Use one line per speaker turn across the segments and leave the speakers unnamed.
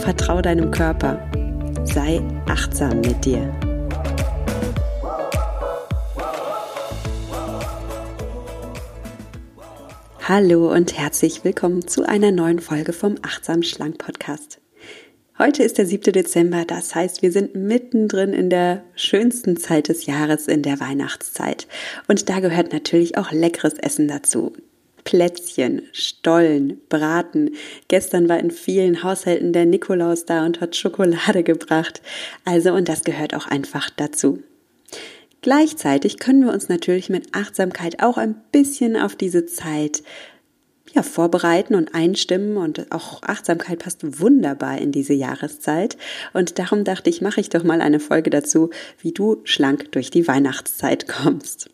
vertrau deinem Körper, sei achtsam mit dir. Hallo und herzlich willkommen zu einer neuen Folge vom Achtsam Schlank Podcast. Heute ist der 7. Dezember, das heißt, wir sind mittendrin in der schönsten Zeit des Jahres, in der Weihnachtszeit. Und da gehört natürlich auch leckeres Essen dazu. Plätzchen, Stollen, Braten. Gestern war in vielen Haushalten der Nikolaus da und hat Schokolade gebracht. Also, und das gehört auch einfach dazu. Gleichzeitig können wir uns natürlich mit Achtsamkeit auch ein bisschen auf diese Zeit ja, vorbereiten und einstimmen und auch Achtsamkeit passt wunderbar in diese Jahreszeit und darum dachte ich, mache ich doch mal eine Folge dazu, wie du schlank durch die Weihnachtszeit kommst.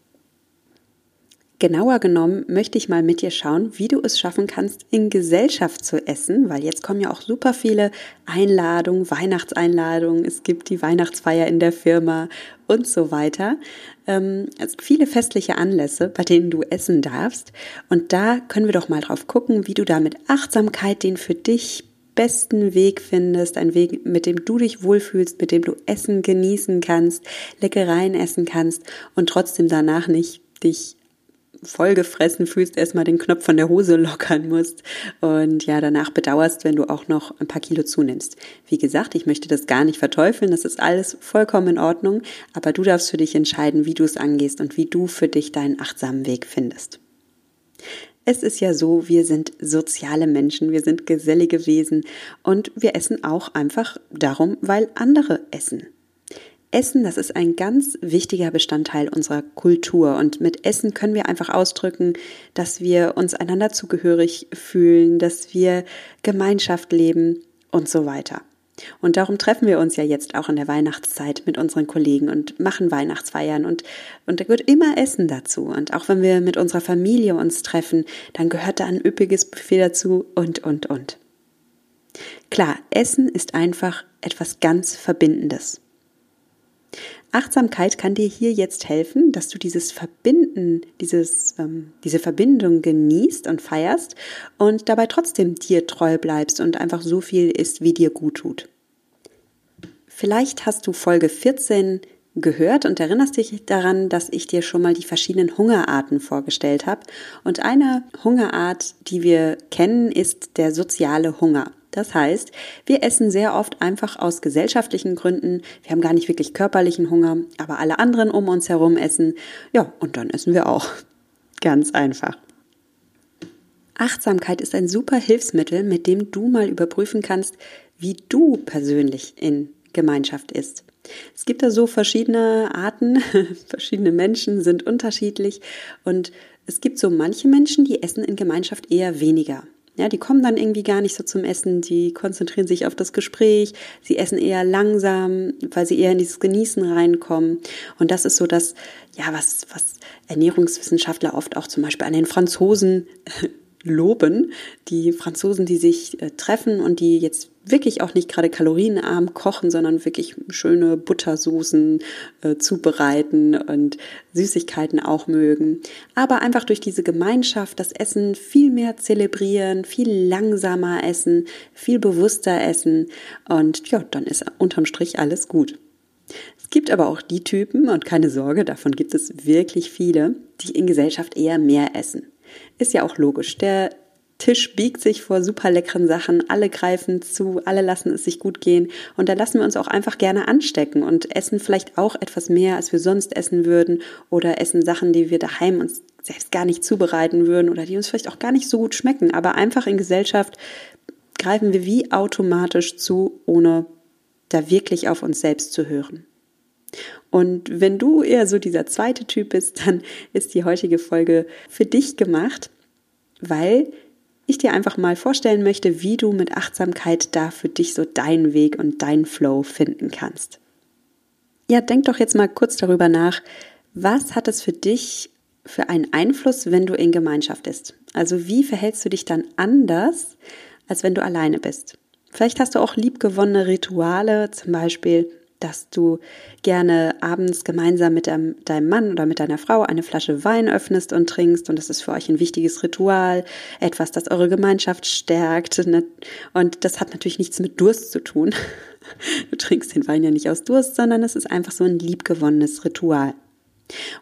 Genauer genommen möchte ich mal mit dir schauen, wie du es schaffen kannst, in Gesellschaft zu essen, weil jetzt kommen ja auch super viele Einladungen, Weihnachtseinladungen, es gibt die Weihnachtsfeier in der Firma und so weiter. Ähm, also viele festliche Anlässe, bei denen du essen darfst. Und da können wir doch mal drauf gucken, wie du da mit Achtsamkeit den für dich besten Weg findest, ein Weg, mit dem du dich wohlfühlst, mit dem du Essen genießen kannst, Leckereien essen kannst und trotzdem danach nicht dich vollgefressen fühlst, erstmal den Knopf von der Hose lockern musst und ja, danach bedauerst, wenn du auch noch ein paar Kilo zunimmst. Wie gesagt, ich möchte das gar nicht verteufeln, das ist alles vollkommen in Ordnung, aber du darfst für dich entscheiden, wie du es angehst und wie du für dich deinen achtsamen Weg findest. Es ist ja so, wir sind soziale Menschen, wir sind gesellige Wesen und wir essen auch einfach darum, weil andere essen. Essen, das ist ein ganz wichtiger Bestandteil unserer Kultur. Und mit Essen können wir einfach ausdrücken, dass wir uns einander zugehörig fühlen, dass wir Gemeinschaft leben und so weiter. Und darum treffen wir uns ja jetzt auch in der Weihnachtszeit mit unseren Kollegen und machen Weihnachtsfeiern und, und da gehört immer Essen dazu. Und auch wenn wir mit unserer Familie uns treffen, dann gehört da ein üppiges Buffet dazu und, und, und. Klar, Essen ist einfach etwas ganz Verbindendes. Achtsamkeit kann dir hier jetzt helfen, dass du dieses Verbinden, dieses, ähm, diese Verbindung genießt und feierst und dabei trotzdem dir treu bleibst und einfach so viel isst, wie dir gut tut. Vielleicht hast du Folge 14 gehört und erinnerst dich daran, dass ich dir schon mal die verschiedenen Hungerarten vorgestellt habe. Und eine Hungerart, die wir kennen, ist der soziale Hunger. Das heißt, wir essen sehr oft einfach aus gesellschaftlichen Gründen. Wir haben gar nicht wirklich körperlichen Hunger, aber alle anderen um uns herum essen. Ja, und dann essen wir auch. Ganz einfach. Achtsamkeit ist ein super Hilfsmittel, mit dem du mal überprüfen kannst, wie du persönlich in Gemeinschaft isst. Es gibt da so verschiedene Arten, verschiedene Menschen sind unterschiedlich und es gibt so manche Menschen, die essen in Gemeinschaft eher weniger. Ja, die kommen dann irgendwie gar nicht so zum Essen, die konzentrieren sich auf das Gespräch, sie essen eher langsam, weil sie eher in dieses Genießen reinkommen. Und das ist so das, ja, was, was Ernährungswissenschaftler oft auch zum Beispiel an den Franzosen loben. Die Franzosen, die sich äh, treffen und die jetzt wirklich auch nicht gerade kalorienarm kochen, sondern wirklich schöne Buttersoßen äh, zubereiten und Süßigkeiten auch mögen. Aber einfach durch diese Gemeinschaft das Essen viel mehr zelebrieren, viel langsamer essen, viel bewusster essen und ja, dann ist unterm Strich alles gut. Es gibt aber auch die Typen, und keine Sorge, davon gibt es wirklich viele, die in Gesellschaft eher mehr essen. Ist ja auch logisch. Der Tisch biegt sich vor super leckeren Sachen, alle greifen zu, alle lassen es sich gut gehen und da lassen wir uns auch einfach gerne anstecken und essen vielleicht auch etwas mehr, als wir sonst essen würden oder essen Sachen, die wir daheim uns selbst gar nicht zubereiten würden oder die uns vielleicht auch gar nicht so gut schmecken, aber einfach in Gesellschaft greifen wir wie automatisch zu, ohne da wirklich auf uns selbst zu hören. Und wenn du eher so dieser zweite Typ bist, dann ist die heutige Folge für dich gemacht, weil ich dir einfach mal vorstellen möchte, wie du mit Achtsamkeit da für dich so deinen Weg und deinen Flow finden kannst. Ja, denk doch jetzt mal kurz darüber nach, was hat es für dich für einen Einfluss, wenn du in Gemeinschaft bist? Also wie verhältst du dich dann anders, als wenn du alleine bist? Vielleicht hast du auch liebgewonnene Rituale, zum Beispiel dass du gerne abends gemeinsam mit deinem, Mann oder mit deiner Frau eine Flasche Wein öffnest und trinkst und das ist für euch ein wichtiges Ritual, etwas, das eure Gemeinschaft stärkt ne? und das hat natürlich nichts mit Durst zu tun. Du trinkst den Wein ja nicht aus Durst, sondern es ist einfach so ein liebgewonnenes Ritual.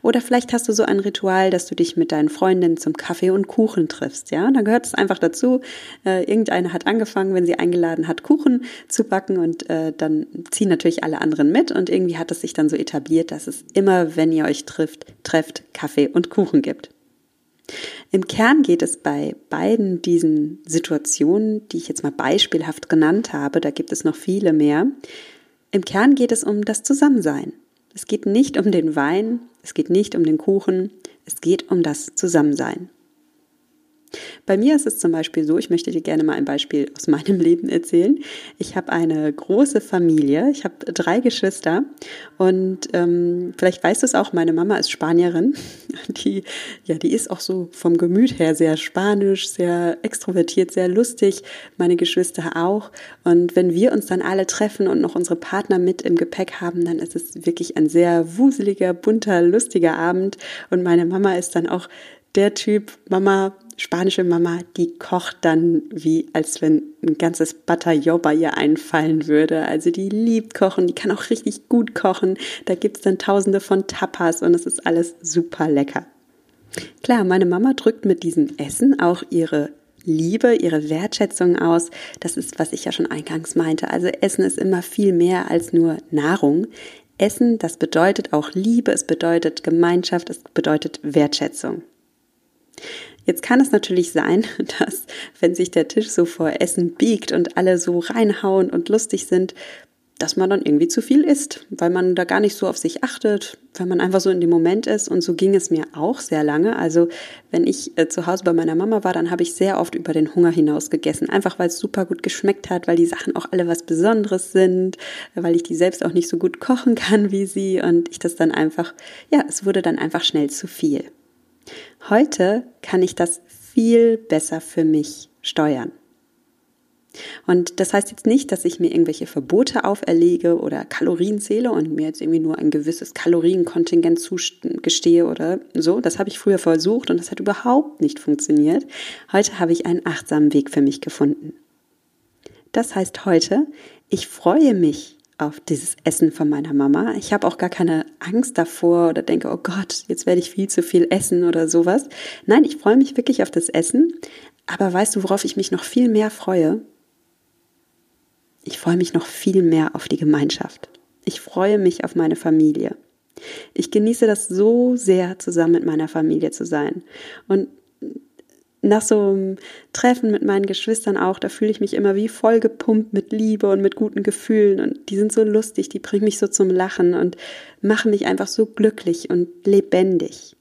Oder vielleicht hast du so ein Ritual, dass du dich mit deinen Freundinnen zum Kaffee und Kuchen triffst. Ja, da gehört es einfach dazu. Äh, irgendeine hat angefangen, wenn sie eingeladen hat, Kuchen zu backen und äh, dann ziehen natürlich alle anderen mit und irgendwie hat es sich dann so etabliert, dass es immer, wenn ihr euch trifft, trefft, Kaffee und Kuchen gibt. Im Kern geht es bei beiden diesen Situationen, die ich jetzt mal beispielhaft genannt habe, da gibt es noch viele mehr. Im Kern geht es um das Zusammensein. Es geht nicht um den Wein, es geht nicht um den Kuchen, es geht um das Zusammensein. Bei mir ist es zum Beispiel so, ich möchte dir gerne mal ein Beispiel aus meinem Leben erzählen. Ich habe eine große Familie, ich habe drei Geschwister und ähm, vielleicht weißt du es auch, meine Mama ist Spanierin. Die, ja, die ist auch so vom Gemüt her sehr spanisch, sehr extrovertiert, sehr lustig. Meine Geschwister auch. Und wenn wir uns dann alle treffen und noch unsere Partner mit im Gepäck haben, dann ist es wirklich ein sehr wuseliger, bunter, lustiger Abend. Und meine Mama ist dann auch der Typ, Mama, spanische Mama, die kocht dann wie, als wenn ein ganzes Bataillon bei ihr einfallen würde. Also die liebt kochen, die kann auch richtig gut kochen. Da gibt's dann tausende von Tapas und es ist alles super lecker. Klar, meine Mama drückt mit diesem Essen auch ihre Liebe, ihre Wertschätzung aus. Das ist, was ich ja schon eingangs meinte. Also Essen ist immer viel mehr als nur Nahrung. Essen, das bedeutet auch Liebe, es bedeutet Gemeinschaft, es bedeutet Wertschätzung. Jetzt kann es natürlich sein, dass, wenn sich der Tisch so vor Essen biegt und alle so reinhauen und lustig sind, dass man dann irgendwie zu viel isst, weil man da gar nicht so auf sich achtet, weil man einfach so in dem Moment ist. Und so ging es mir auch sehr lange. Also wenn ich äh, zu Hause bei meiner Mama war, dann habe ich sehr oft über den Hunger hinaus gegessen, einfach weil es super gut geschmeckt hat, weil die Sachen auch alle was Besonderes sind, weil ich die selbst auch nicht so gut kochen kann wie sie und ich das dann einfach, ja, es wurde dann einfach schnell zu viel. Heute kann ich das viel besser für mich steuern. Und das heißt jetzt nicht, dass ich mir irgendwelche Verbote auferlege oder Kalorien zähle und mir jetzt irgendwie nur ein gewisses Kalorienkontingent zugestehe oder so. Das habe ich früher versucht und das hat überhaupt nicht funktioniert. Heute habe ich einen achtsamen Weg für mich gefunden. Das heißt heute, ich freue mich auf dieses Essen von meiner Mama. Ich habe auch gar keine Angst davor oder denke, oh Gott, jetzt werde ich viel zu viel essen oder sowas. Nein, ich freue mich wirklich auf das Essen. Aber weißt du, worauf ich mich noch viel mehr freue? Ich freue mich noch viel mehr auf die Gemeinschaft. Ich freue mich auf meine Familie. Ich genieße das so sehr, zusammen mit meiner Familie zu sein. Und nach so einem Treffen mit meinen Geschwistern auch, da fühle ich mich immer wie voll gepumpt mit Liebe und mit guten Gefühlen und die sind so lustig, die bringen mich so zum Lachen und machen mich einfach so glücklich und lebendig.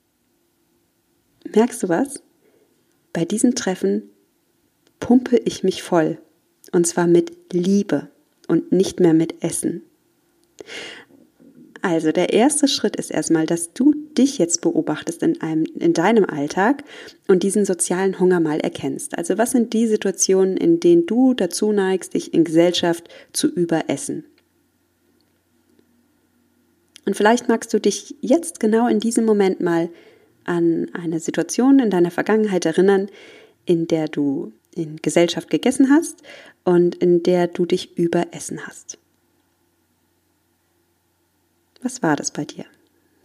Merkst du was? Bei diesen Treffen pumpe ich mich voll und zwar mit Liebe und nicht mehr mit Essen. Also der erste Schritt ist erstmal, dass du dich jetzt beobachtest in, einem, in deinem Alltag und diesen sozialen Hunger mal erkennst. Also was sind die Situationen, in denen du dazu neigst, dich in Gesellschaft zu überessen? Und vielleicht magst du dich jetzt genau in diesem Moment mal an eine Situation in deiner Vergangenheit erinnern, in der du in Gesellschaft gegessen hast und in der du dich überessen hast. Was war das bei dir?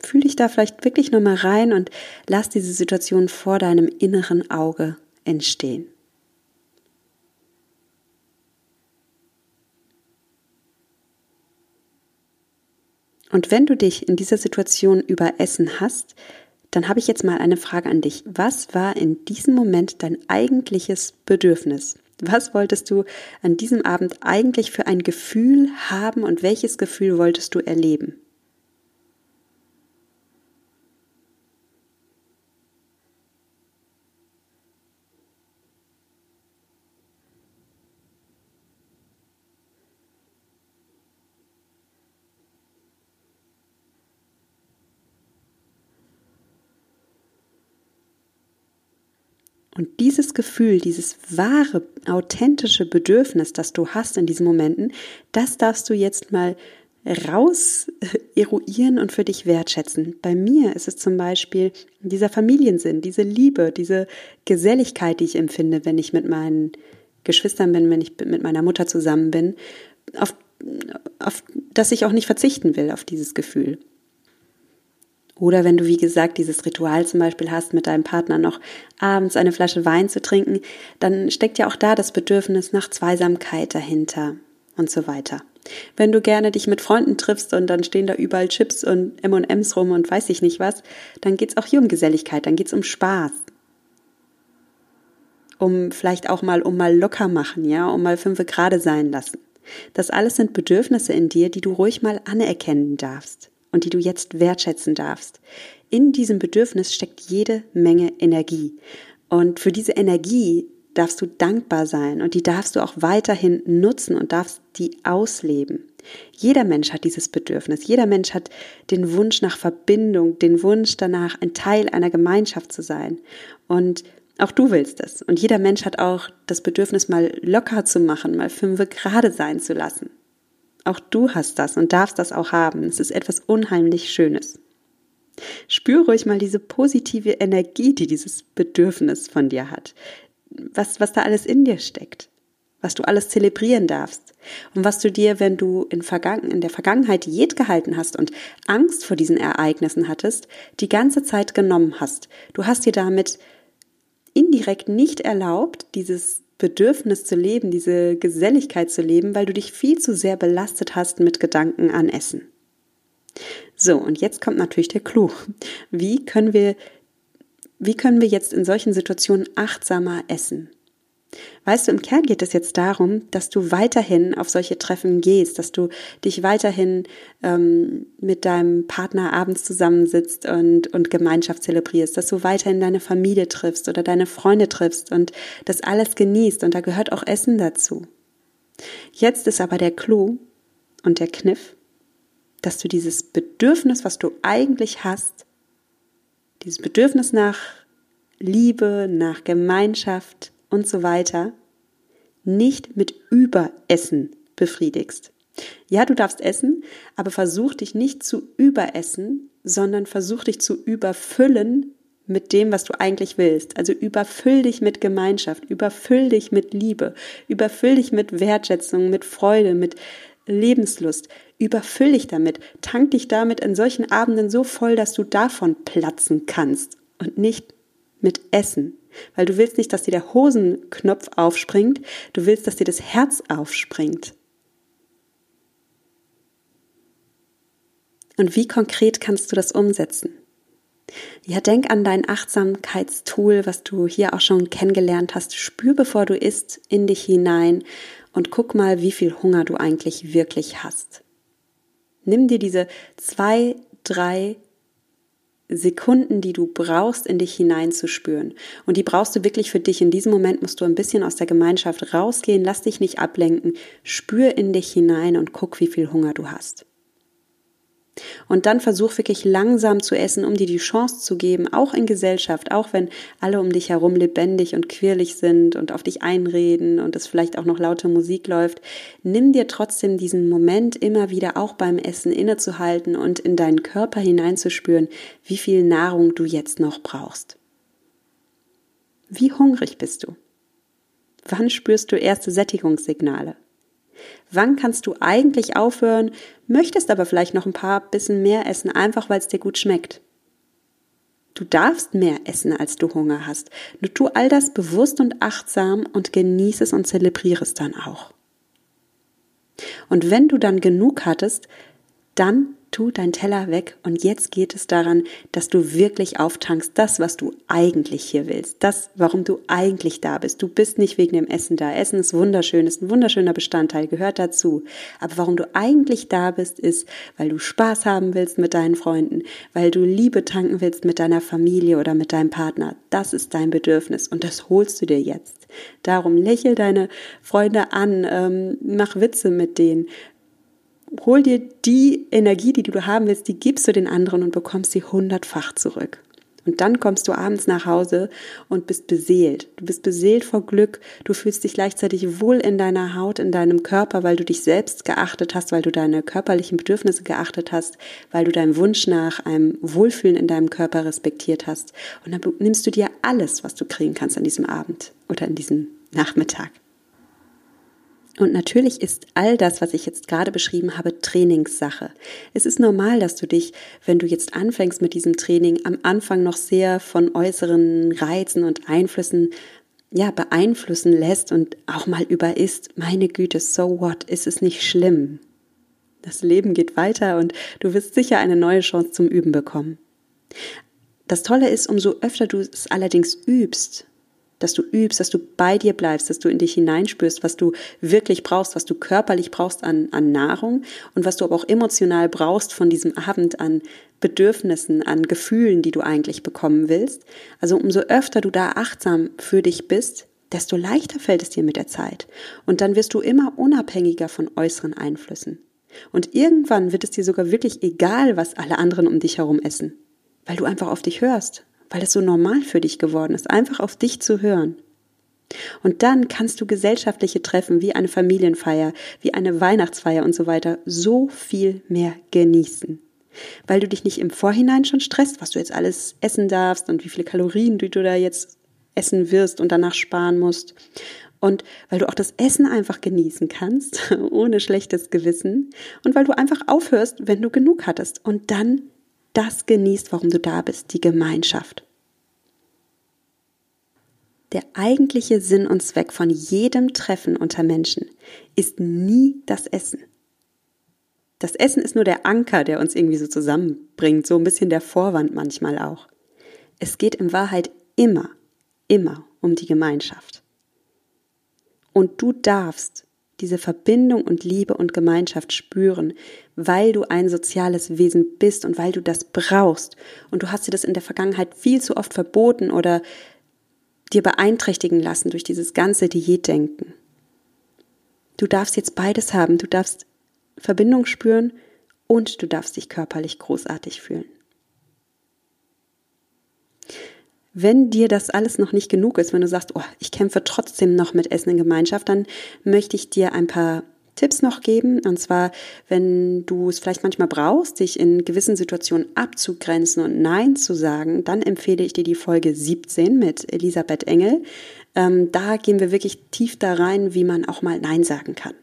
Fühl dich da vielleicht wirklich nochmal rein und lass diese Situation vor deinem inneren Auge entstehen. Und wenn du dich in dieser Situation überessen hast, dann habe ich jetzt mal eine Frage an dich. Was war in diesem Moment dein eigentliches Bedürfnis? Was wolltest du an diesem Abend eigentlich für ein Gefühl haben und welches Gefühl wolltest du erleben? Und dieses Gefühl, dieses wahre, authentische Bedürfnis, das du hast in diesen Momenten, das darfst du jetzt mal raus eruieren und für dich wertschätzen. Bei mir ist es zum Beispiel dieser Familiensinn, diese Liebe, diese Geselligkeit, die ich empfinde, wenn ich mit meinen Geschwistern bin, wenn ich mit meiner Mutter zusammen bin, auf, auf das ich auch nicht verzichten will, auf dieses Gefühl. Oder wenn du, wie gesagt, dieses Ritual zum Beispiel hast, mit deinem Partner noch abends eine Flasche Wein zu trinken, dann steckt ja auch da das Bedürfnis nach Zweisamkeit dahinter und so weiter. Wenn du gerne dich mit Freunden triffst und dann stehen da überall Chips und M&Ms rum und weiß ich nicht was, dann geht's auch hier um Geselligkeit, dann geht's um Spaß. Um vielleicht auch mal, um mal locker machen, ja, um mal fünfe gerade sein lassen. Das alles sind Bedürfnisse in dir, die du ruhig mal anerkennen darfst und die du jetzt wertschätzen darfst. In diesem Bedürfnis steckt jede Menge Energie. Und für diese Energie darfst du dankbar sein und die darfst du auch weiterhin nutzen und darfst die ausleben. Jeder Mensch hat dieses Bedürfnis. Jeder Mensch hat den Wunsch nach Verbindung, den Wunsch danach, ein Teil einer Gemeinschaft zu sein. Und auch du willst es. Und jeder Mensch hat auch das Bedürfnis, mal locker zu machen, mal fünfe gerade sein zu lassen. Auch du hast das und darfst das auch haben. Es ist etwas unheimlich Schönes. Spüre ruhig mal diese positive Energie, die dieses Bedürfnis von dir hat. Was, was da alles in dir steckt. Was du alles zelebrieren darfst. Und was du dir, wenn du in, Vergangen, in der Vergangenheit Diät gehalten hast und Angst vor diesen Ereignissen hattest, die ganze Zeit genommen hast. Du hast dir damit indirekt nicht erlaubt, dieses Bedürfnis zu leben, diese Geselligkeit zu leben, weil du dich viel zu sehr belastet hast mit Gedanken an Essen. So, und jetzt kommt natürlich der Clou. Wie können wir, wie können wir jetzt in solchen Situationen achtsamer essen? Weißt du, im Kern geht es jetzt darum, dass du weiterhin auf solche Treffen gehst, dass du dich weiterhin ähm, mit deinem Partner abends zusammensitzt und, und Gemeinschaft zelebrierst, dass du weiterhin deine Familie triffst oder deine Freunde triffst und das alles genießt und da gehört auch Essen dazu. Jetzt ist aber der Clou und der Kniff, dass du dieses Bedürfnis, was du eigentlich hast, dieses Bedürfnis nach Liebe, nach Gemeinschaft, und so weiter nicht mit Überessen befriedigst. Ja, du darfst essen, aber versuch dich nicht zu überessen, sondern versuch dich zu überfüllen mit dem, was du eigentlich willst. Also überfüll dich mit Gemeinschaft, überfüll dich mit Liebe, überfüll dich mit Wertschätzung, mit Freude, mit Lebenslust. Überfüll dich damit, tank dich damit in solchen Abenden so voll, dass du davon platzen kannst und nicht mit Essen. Weil du willst nicht, dass dir der Hosenknopf aufspringt, du willst, dass dir das Herz aufspringt. Und wie konkret kannst du das umsetzen? Ja, denk an dein Achtsamkeitstool, was du hier auch schon kennengelernt hast. Spür, bevor du isst, in dich hinein und guck mal, wie viel Hunger du eigentlich wirklich hast. Nimm dir diese zwei, drei Sekunden, die du brauchst, in dich hineinzuspüren. Und die brauchst du wirklich für dich. In diesem Moment musst du ein bisschen aus der Gemeinschaft rausgehen, lass dich nicht ablenken, spür in dich hinein und guck, wie viel Hunger du hast. Und dann versuch wirklich langsam zu essen, um dir die Chance zu geben, auch in Gesellschaft, auch wenn alle um dich herum lebendig und quirlig sind und auf dich einreden und es vielleicht auch noch laute Musik läuft. Nimm dir trotzdem diesen Moment immer wieder auch beim Essen innezuhalten und in deinen Körper hineinzuspüren, wie viel Nahrung du jetzt noch brauchst. Wie hungrig bist du? Wann spürst du erste Sättigungssignale? Wann kannst du eigentlich aufhören, möchtest aber vielleicht noch ein paar bisschen mehr essen, einfach weil es dir gut schmeckt? Du darfst mehr essen, als du Hunger hast. Du tu all das bewusst und achtsam und genieße es und zelebriere es dann auch. Und wenn du dann genug hattest, dann tu dein Teller weg und jetzt geht es daran, dass du wirklich auftankst, das, was du eigentlich hier willst, das, warum du eigentlich da bist. Du bist nicht wegen dem Essen da. Essen ist wunderschön, ist ein wunderschöner Bestandteil, gehört dazu. Aber warum du eigentlich da bist, ist, weil du Spaß haben willst mit deinen Freunden, weil du Liebe tanken willst mit deiner Familie oder mit deinem Partner. Das ist dein Bedürfnis und das holst du dir jetzt. Darum lächel deine Freunde an, ähm, mach Witze mit denen, hol dir die Energie, die du haben willst, die gibst du den anderen und bekommst sie hundertfach zurück. Und dann kommst du abends nach Hause und bist beseelt. Du bist beseelt vor Glück. Du fühlst dich gleichzeitig wohl in deiner Haut, in deinem Körper, weil du dich selbst geachtet hast, weil du deine körperlichen Bedürfnisse geachtet hast, weil du deinen Wunsch nach einem Wohlfühlen in deinem Körper respektiert hast. Und dann nimmst du dir alles, was du kriegen kannst an diesem Abend oder in diesem Nachmittag. Und natürlich ist all das, was ich jetzt gerade beschrieben habe, Trainingssache. Es ist normal, dass du dich, wenn du jetzt anfängst mit diesem Training, am Anfang noch sehr von äußeren Reizen und Einflüssen ja, beeinflussen lässt und auch mal über ist, meine Güte, so what, ist es nicht schlimm. Das Leben geht weiter und du wirst sicher eine neue Chance zum Üben bekommen. Das Tolle ist, umso öfter du es allerdings übst, dass du übst, dass du bei dir bleibst, dass du in dich hineinspürst, was du wirklich brauchst, was du körperlich brauchst an, an Nahrung und was du aber auch emotional brauchst von diesem Abend an Bedürfnissen, an Gefühlen, die du eigentlich bekommen willst. Also umso öfter du da achtsam für dich bist, desto leichter fällt es dir mit der Zeit. Und dann wirst du immer unabhängiger von äußeren Einflüssen. Und irgendwann wird es dir sogar wirklich egal, was alle anderen um dich herum essen, weil du einfach auf dich hörst, weil es so normal für dich geworden ist, einfach auf dich zu hören. Und dann kannst du gesellschaftliche Treffen wie eine Familienfeier, wie eine Weihnachtsfeier und so weiter so viel mehr genießen. Weil du dich nicht im Vorhinein schon stresst, was du jetzt alles essen darfst und wie viele Kalorien du da jetzt essen wirst und danach sparen musst. Und weil du auch das Essen einfach genießen kannst, ohne schlechtes Gewissen. Und weil du einfach aufhörst, wenn du genug hattest. Und dann das genießt, warum du da bist, die Gemeinschaft. Der eigentliche Sinn und Zweck von jedem Treffen unter Menschen ist nie das Essen. Das Essen ist nur der Anker, der uns irgendwie so zusammenbringt, so ein bisschen der Vorwand manchmal auch. Es geht in Wahrheit immer, immer um die Gemeinschaft. Und du darfst diese Verbindung und Liebe und Gemeinschaft spüren, weil du ein soziales Wesen bist und weil du das brauchst. Und du hast dir das in der Vergangenheit viel zu oft verboten oder dir beeinträchtigen lassen durch dieses ganze Diätdenken. Du darfst jetzt beides haben. Du darfst Verbindung spüren und du darfst dich körperlich großartig fühlen. Wenn dir das alles noch nicht genug ist, wenn du sagst, oh, ich kämpfe trotzdem noch mit Essen in Gemeinschaft, dann möchte ich dir ein paar Tipps noch geben. Und zwar, wenn du es vielleicht manchmal brauchst, dich in gewissen Situationen abzugrenzen und Nein zu sagen, dann empfehle ich dir die Folge 17 mit Elisabeth Engel. Ähm, da gehen wir wirklich tief da rein, wie man auch mal Nein sagen kann.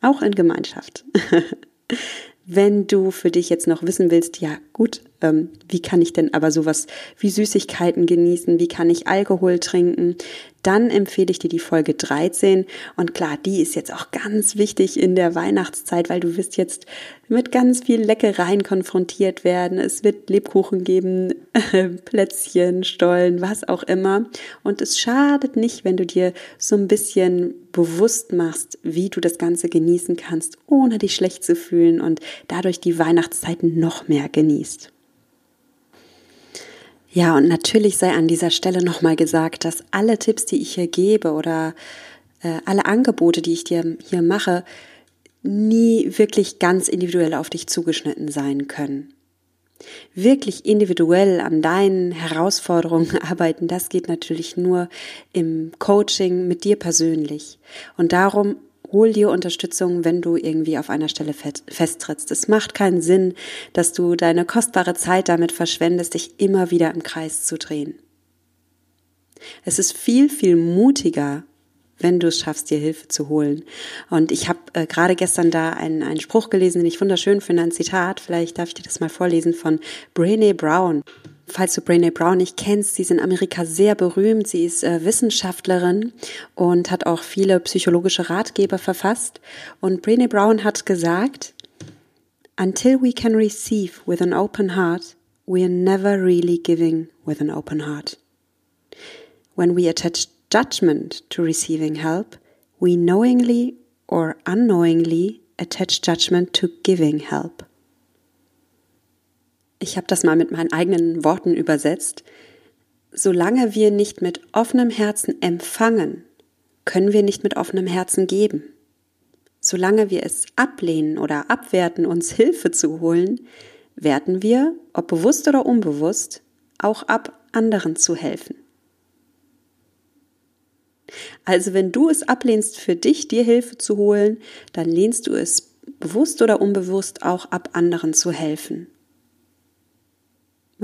Auch in Gemeinschaft. Wenn du für dich jetzt noch wissen willst, ja gut, ähm, wie kann ich denn aber sowas wie Süßigkeiten genießen, wie kann ich Alkohol trinken, dann empfehle ich dir die Folge 13. Und klar, die ist jetzt auch ganz wichtig in der Weihnachtszeit, weil du wirst jetzt mit ganz viel Leckereien konfrontiert werden. Es wird Lebkuchen geben, Plätzchen, Stollen, was auch immer. Und es schadet nicht, wenn du dir so ein bisschen bewusst machst, wie du das Ganze genießen kannst, ohne dich schlecht zu fühlen und dadurch die Weihnachtszeiten noch mehr genießt. Ja, und natürlich sei an dieser Stelle nochmal gesagt, dass alle Tipps, die ich hier gebe oder äh, alle Angebote, die ich dir hier mache, nie wirklich ganz individuell auf dich zugeschnitten sein können. Wirklich individuell an deinen Herausforderungen arbeiten, das geht natürlich nur im Coaching mit dir persönlich. Und darum hol dir Unterstützung, wenn du irgendwie auf einer Stelle festtrittst. Es macht keinen Sinn, dass du deine kostbare Zeit damit verschwendest, dich immer wieder im Kreis zu drehen. Es ist viel, viel mutiger, wenn du es schaffst, dir Hilfe zu holen. Und ich habe äh, gerade gestern da einen, einen Spruch gelesen, den ich wunderschön finde, ein Zitat, vielleicht darf ich dir das mal vorlesen, von Brene Brown. Falls du Brené Brown nicht kennst, sie ist in Amerika sehr berühmt. Sie ist äh, Wissenschaftlerin und hat auch viele psychologische Ratgeber verfasst. Und Brené Brown hat gesagt, Until we can receive with an open heart, we are never really giving with an open heart. When we attach judgment to receiving help, we knowingly or unknowingly attach judgment to giving help. Ich habe das mal mit meinen eigenen Worten übersetzt. Solange wir nicht mit offenem Herzen empfangen, können wir nicht mit offenem Herzen geben. Solange wir es ablehnen oder abwerten, uns Hilfe zu holen, werden wir, ob bewusst oder unbewusst, auch ab anderen zu helfen. Also wenn du es ablehnst, für dich dir Hilfe zu holen, dann lehnst du es bewusst oder unbewusst auch ab, anderen zu helfen.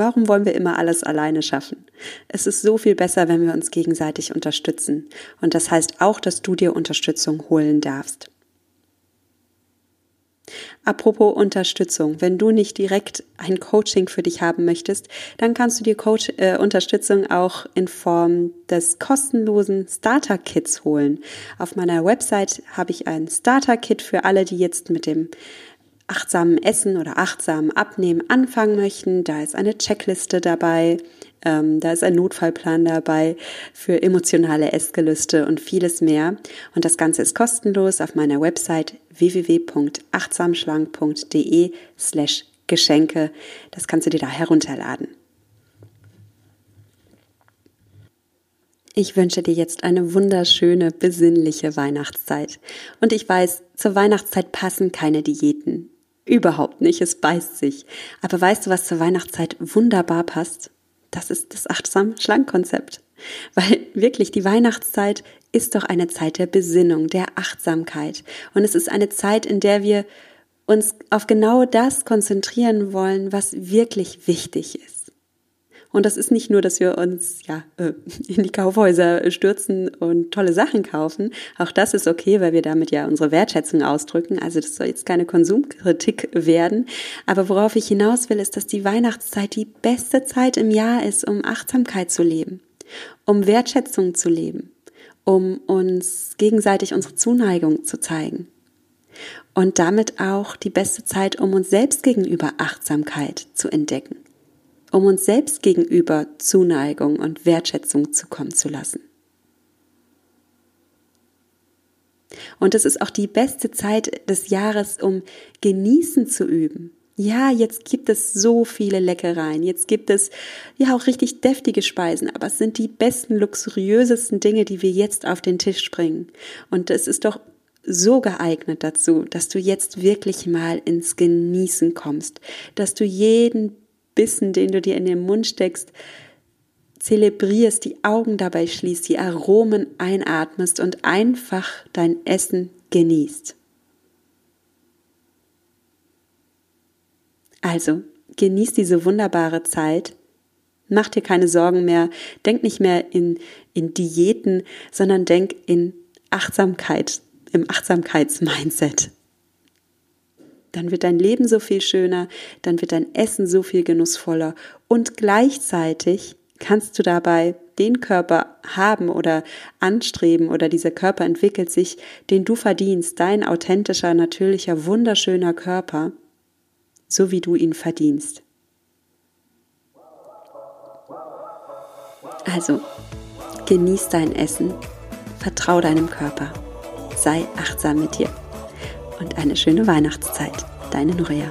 Warum wollen wir immer alles alleine schaffen? Es ist so viel besser, wenn wir uns gegenseitig unterstützen. Und das heißt auch, dass du dir Unterstützung holen darfst. Apropos Unterstützung, wenn du nicht direkt ein Coaching für dich haben möchtest, dann kannst du dir Coach, äh, Unterstützung auch in Form des kostenlosen Starter Kits holen. Auf meiner Website habe ich ein Starter Kit für alle, die jetzt mit dem achtsamen Essen oder achtsamen Abnehmen anfangen möchten. Da ist eine Checkliste dabei, ähm, da ist ein Notfallplan dabei für emotionale Essgelüste und vieles mehr. Und das Ganze ist kostenlos auf meiner Website www.achtsamschlank.de slash Geschenke. Das kannst du dir da herunterladen. Ich wünsche dir jetzt eine wunderschöne, besinnliche Weihnachtszeit. Und ich weiß, zur Weihnachtszeit passen keine Diäten. Überhaupt nicht, es beißt sich. Aber weißt du, was zur Weihnachtszeit wunderbar passt? Das ist das achtsam Schlankkonzept. Weil wirklich die Weihnachtszeit ist doch eine Zeit der Besinnung, der Achtsamkeit. Und es ist eine Zeit, in der wir uns auf genau das konzentrieren wollen, was wirklich wichtig ist. Und das ist nicht nur, dass wir uns ja äh, in die Kaufhäuser stürzen und tolle Sachen kaufen. Auch das ist okay, weil wir damit ja unsere Wertschätzung ausdrücken. Also das soll jetzt keine Konsumkritik werden. Aber worauf ich hinaus will, ist, dass die Weihnachtszeit die beste Zeit im Jahr ist, um Achtsamkeit zu leben, um Wertschätzung zu leben, um uns gegenseitig unsere Zuneigung zu zeigen. Und damit auch die beste Zeit, um uns selbst gegenüber Achtsamkeit zu entdecken um uns selbst gegenüber Zuneigung und Wertschätzung zukommen zu lassen. Und es ist auch die beste Zeit des Jahres, um genießen zu üben. Ja, jetzt gibt es so viele Leckereien, jetzt gibt es ja auch richtig deftige Speisen, aber es sind die besten, luxuriösesten Dinge, die wir jetzt auf den Tisch bringen. Und es ist doch so geeignet dazu, dass du jetzt wirklich mal ins Genießen kommst, dass du jeden Bissen, den du dir in den Mund steckst, zelebrierst, die Augen dabei schließt, die Aromen einatmest und einfach dein Essen genießt. Also, genieß diese wunderbare Zeit. Mach dir keine Sorgen mehr. Denk nicht mehr in, in Diäten, sondern denk in Achtsamkeit, im Achtsamkeitsmindset dann wird dein Leben so viel schöner, dann wird dein Essen so viel genussvoller und gleichzeitig kannst du dabei den Körper haben oder anstreben oder dieser Körper entwickelt sich, den du verdienst, dein authentischer, natürlicher, wunderschöner Körper, so wie du ihn verdienst. Also, genieß dein Essen, vertrau deinem Körper, sei achtsam mit dir und eine schöne Weihnachtszeit. Deine Nuria.